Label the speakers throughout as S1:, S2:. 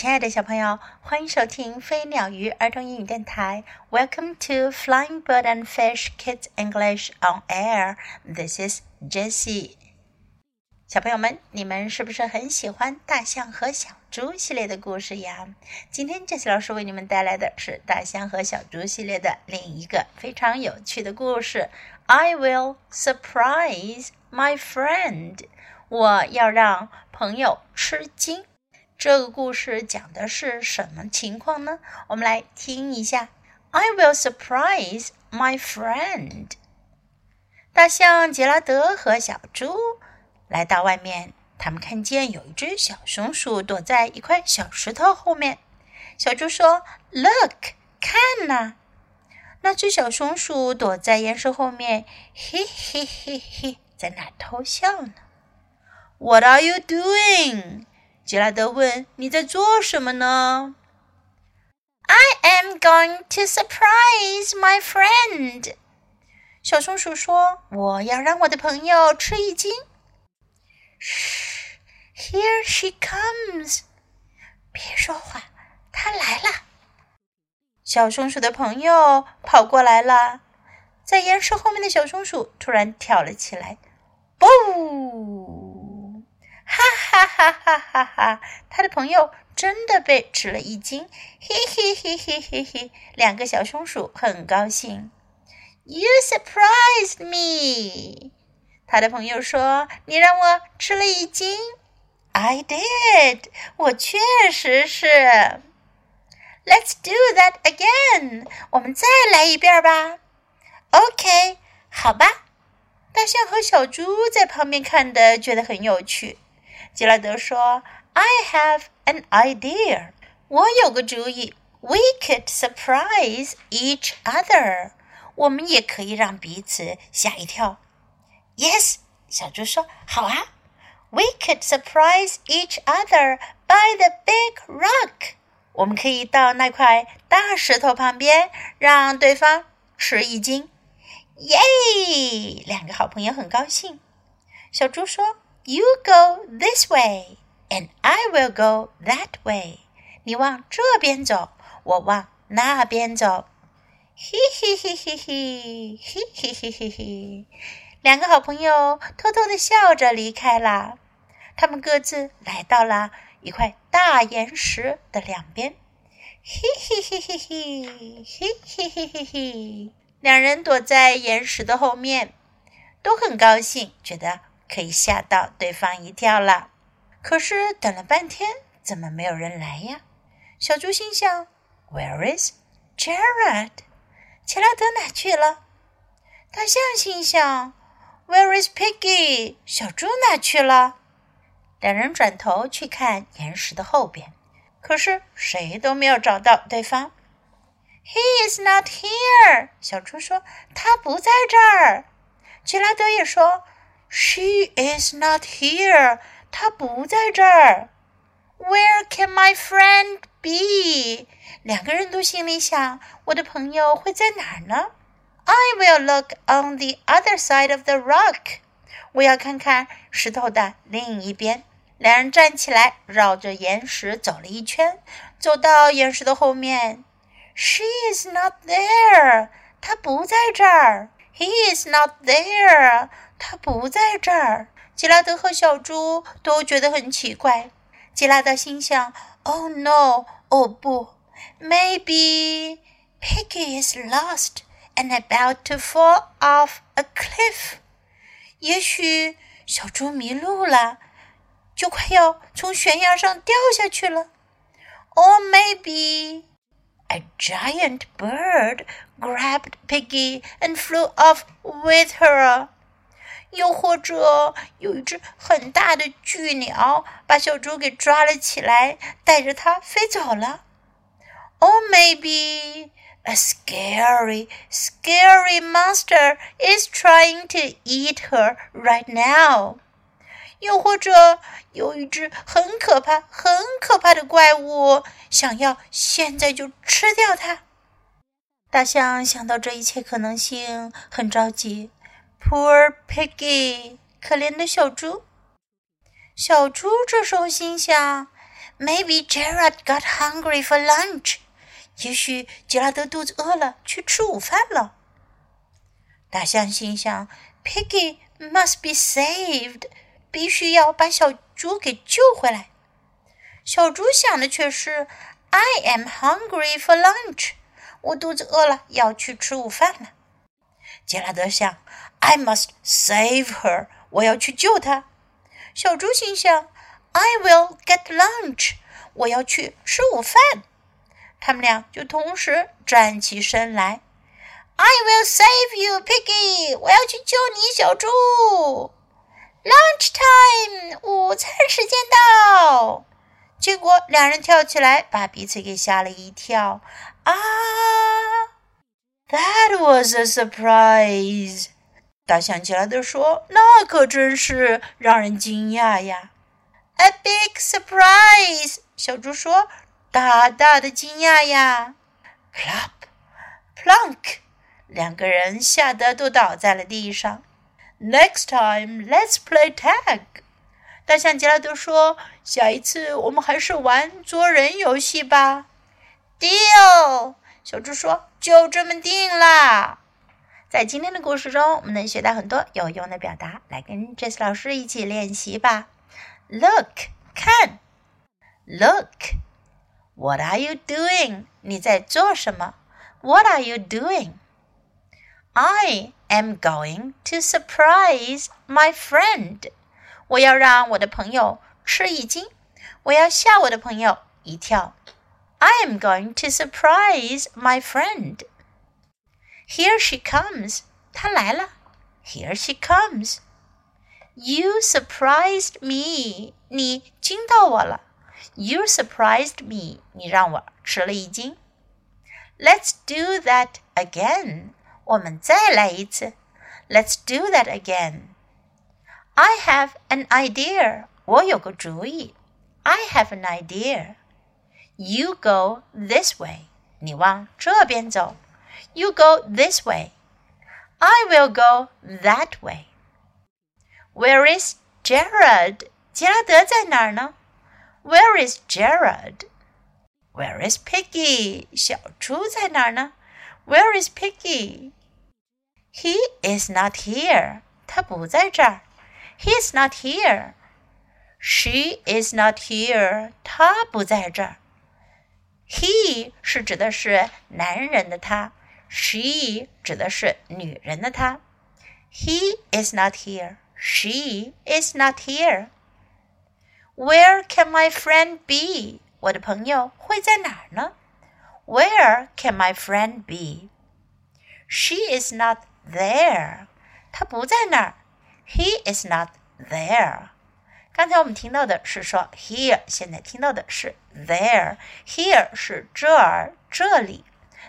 S1: 亲爱的小朋友，欢迎收听飞鸟鱼儿童英语电台。Welcome to Flying Bird and Fish Kids English on Air. This is Jessie. 小朋友们，你们是不是很喜欢大象和小猪系列的故事呀？今天 Jessie 老师为你们带来的是大象和小猪系列的另一个非常有趣的故事。I will surprise my friend. 我要让朋友吃惊。这个故事讲的是什么情况呢？我们来听一下。I will surprise my friend。大象杰拉德和小猪来到外面，他们看见有一只小松鼠躲在一块小石头后面。小猪说：“Look，看呐！”那只小松鼠躲在岩石后面，嘿嘿嘿嘿，在那偷笑呢。What are you doing？杰拉德问：“你在做什么呢
S2: ？”I am going to surprise my friend。
S1: 小松鼠说：“我要让我的朋友吃一惊。”
S2: 嘘，Here she comes。
S1: 别说话，她来了。小松鼠的朋友跑过来了，在岩石后面的小松鼠突然跳了起来，不！哈哈哈！哈哈！他的朋友真的被吃了一惊，嘿嘿嘿嘿嘿嘿！两个小松鼠很高兴。
S2: You surprised me，
S1: 他的朋友说：“你让我吃了一惊。”I did，我确实是。Let's do that again，我们再来一遍吧。OK，好吧。大象和小猪在旁边看的，觉得很有趣。吉拉德说：“I have an idea，我有个主意。We could surprise each other，我们也可以让彼此吓一跳。”Yes，小猪说：“好啊。”We could surprise each other by the big rock，我们可以到那块大石头旁边，让对方吃一惊。耶！两个好朋友很高兴。小猪说。You go this way, and I will go that way. 你往这边走，我往那边走。嘿嘿嘿嘿嘿，嘿嘿嘿嘿嘿。两个好朋友偷偷的笑着离开了。他们各自来到了一块大岩石的两边。嘿嘿嘿嘿嘿，嘿嘿嘿嘿嘿。两人躲在岩石的后面，都很高兴，觉得。可以吓到对方一跳了。可是等了半天，怎么没有人来呀？小猪心想：Where is Jared？切拉德哪去了？大象心想：Where is Piggy？小猪哪去了？两人转头去看岩石的后边，可是谁都没有找到对方。He is not here。小猪说：“他不在这儿。”切拉德也说。She is not here. 她不在这儿。Where can my friend be? 两个人都心里想：我的朋友会在哪儿呢？I will look on the other side of the rock. 我要看看石头的另一边。两人站起来，绕着岩石走了一圈，走到岩石的后面。She is not there. 她不在这儿。He is not there. 他不在这儿。吉拉德和小猪都觉得很奇怪。吉拉德心想：“Oh no！哦不，Maybe Piggy is lost and about to fall off a cliff。也许小猪迷路了，就快要从悬崖上掉下去了。Or maybe a giant bird grabbed Piggy and flew off with her。”又或者有一只很大的巨鸟把小猪给抓了起来，带着它飞走了。Or maybe a scary, scary monster is trying to eat her right now。又或者有一只很可怕、很可怕的怪物想要现在就吃掉它。大象想到这一切可能性，很着急。Poor piggy，可怜的小猪。小猪这时候心想
S2: Maybe Gerard got hungry for lunch.
S1: 也许杰拉德肚子饿了，去吃午饭了。大象心想：“Piggy must be saved，必须要把小猪给救回来。”小猪想的却是：“I am hungry for lunch，我肚子饿了，要去吃午饭了。”杰拉德想：“I must save her，我要去救她。”小猪心想：“I will get lunch，我要去吃午饭。”他们俩就同时站起身来。I will save you, Piggy！我要去救你，小猪。Lunch time，午餐时间到。结果两人跳起来，把彼此给吓了一跳。啊！That was a surprise！大象吉拉德说：“那可真是让人惊讶呀。”A big surprise！小猪说。大大的惊讶呀！Plop，plunk，两个人吓得都倒在了地上。Next time, let's play tag。大象杰拉德说：“下一次我们还是玩捉人游戏吧。”Deal，小猪说：“就这么定了。”在今天的故事中，我们能学到很多有用的表达，来跟 Jess 老师一起练习吧。Look，看，Look。What are you doing? 你在做什么？What are you doing? I am going to surprise my friend. 我要让我的朋友吃一惊，我要吓我的朋友一跳。I am going to surprise my friend. Here she comes. 她来了。Here she comes. You surprised me. 你惊到我了。you surprised me. 你让我吃了一惊。Let's do that again. 我们再来一次。Let's do that again. I have an idea. 我有个主意。I have an idea. You go this way. 你往这边走。You go this way. I will go that way. Where is Gerard? 杰拉德在哪儿呢？where is Gerard? Where is Piggy? 小猪在哪儿呢？Where is Piggy? He is not here. 他不在这儿。He is not here. She is not here. 她不在这儿。 He 是指的是男人的他，She 指的是女人的她。He is not here. She is not here. Where can my friend be? 我的朋友会在哪儿呢？Where can my friend be? She is not there. 她不在那儿。He is not there. 刚才我们听到的是说 here，现在听到的是 there。Here 是这儿这里，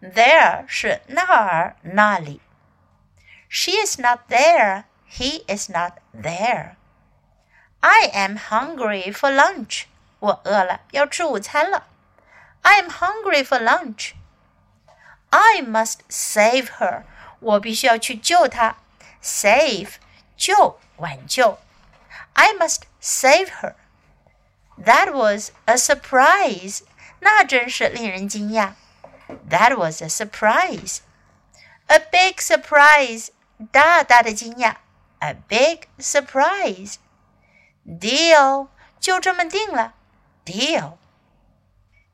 S1: there 是那儿那里。She is not there. He is not there. I am hungry for lunch. 我饿了，要吃午餐了。I am hungry for lunch. I must save her. 我必须要去救她。Save 救挽救。 I must save her. That was a surprise. 那真是令人惊讶。That was a surprise. A big surprise. 大大的惊讶。A big surprise. Deal，就这么定了。Deal.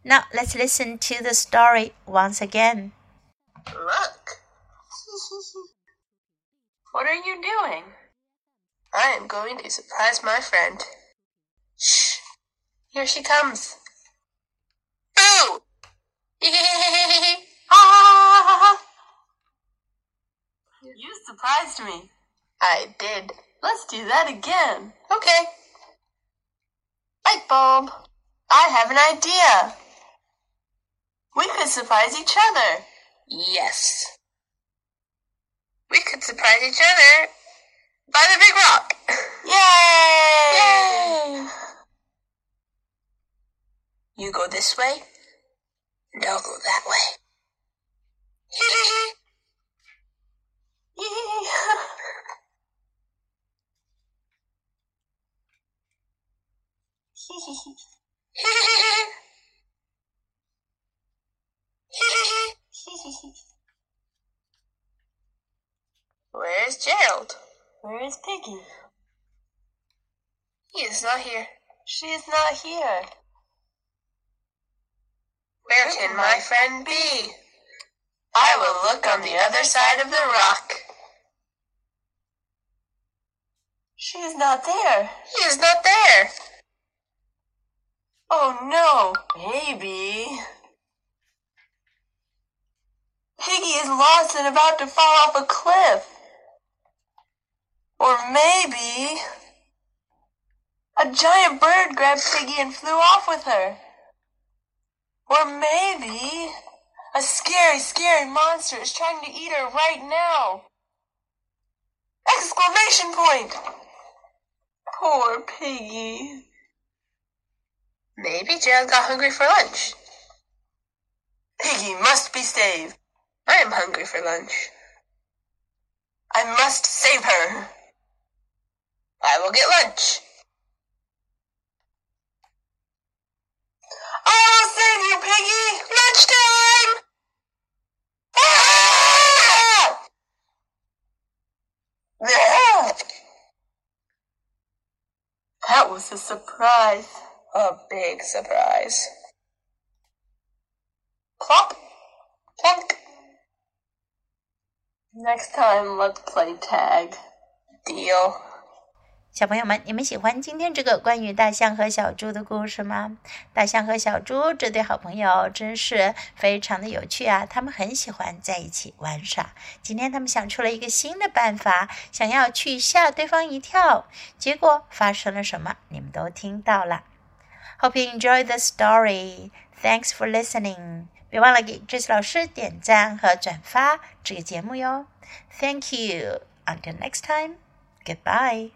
S1: Now let's listen to the story once again.
S3: Look. what are you doing? I am going to surprise my friend. Shh. Here she comes. Boo! you surprised me. I did. Let's do that again. Okay. Light bulb. I have an idea. We could surprise each other. Yes. We could surprise each other by the big rock. Yay! Yay! You go this way, and I'll go that way. Hee Where is Piggy? He is not here. She is not here. Where can my friend be? I will look on the other side of the rock. She is not there. He is not there. Oh no, maybe. Piggy is lost and about to fall off a cliff. Or maybe a giant bird grabbed Piggy and flew off with her. Or maybe a scary, scary monster is trying to eat her right now. Exclamation point! Poor Piggy. Maybe Gerald got hungry for lunch. Piggy must be saved. I am hungry for lunch. I must save her. I will get lunch. I will save you, Piggy! Lunchtime! Ah! That was a surprise. A big surprise. Plop! Plunk! Next time, let's play tag. Deal.
S1: 小朋友们，你们喜欢今天这个关于大象和小猪的故事吗？大象和小猪这对好朋友真是非常的有趣啊！他们很喜欢在一起玩耍。今天他们想出了一个新的办法，想要去吓对方一跳。结果发生了什么？你们都听到了。Hope you enjoy the story. Thanks for listening. 别忘了给 Jess 老师点赞和转发这个节目哟。Thank you. Until next time. Goodbye.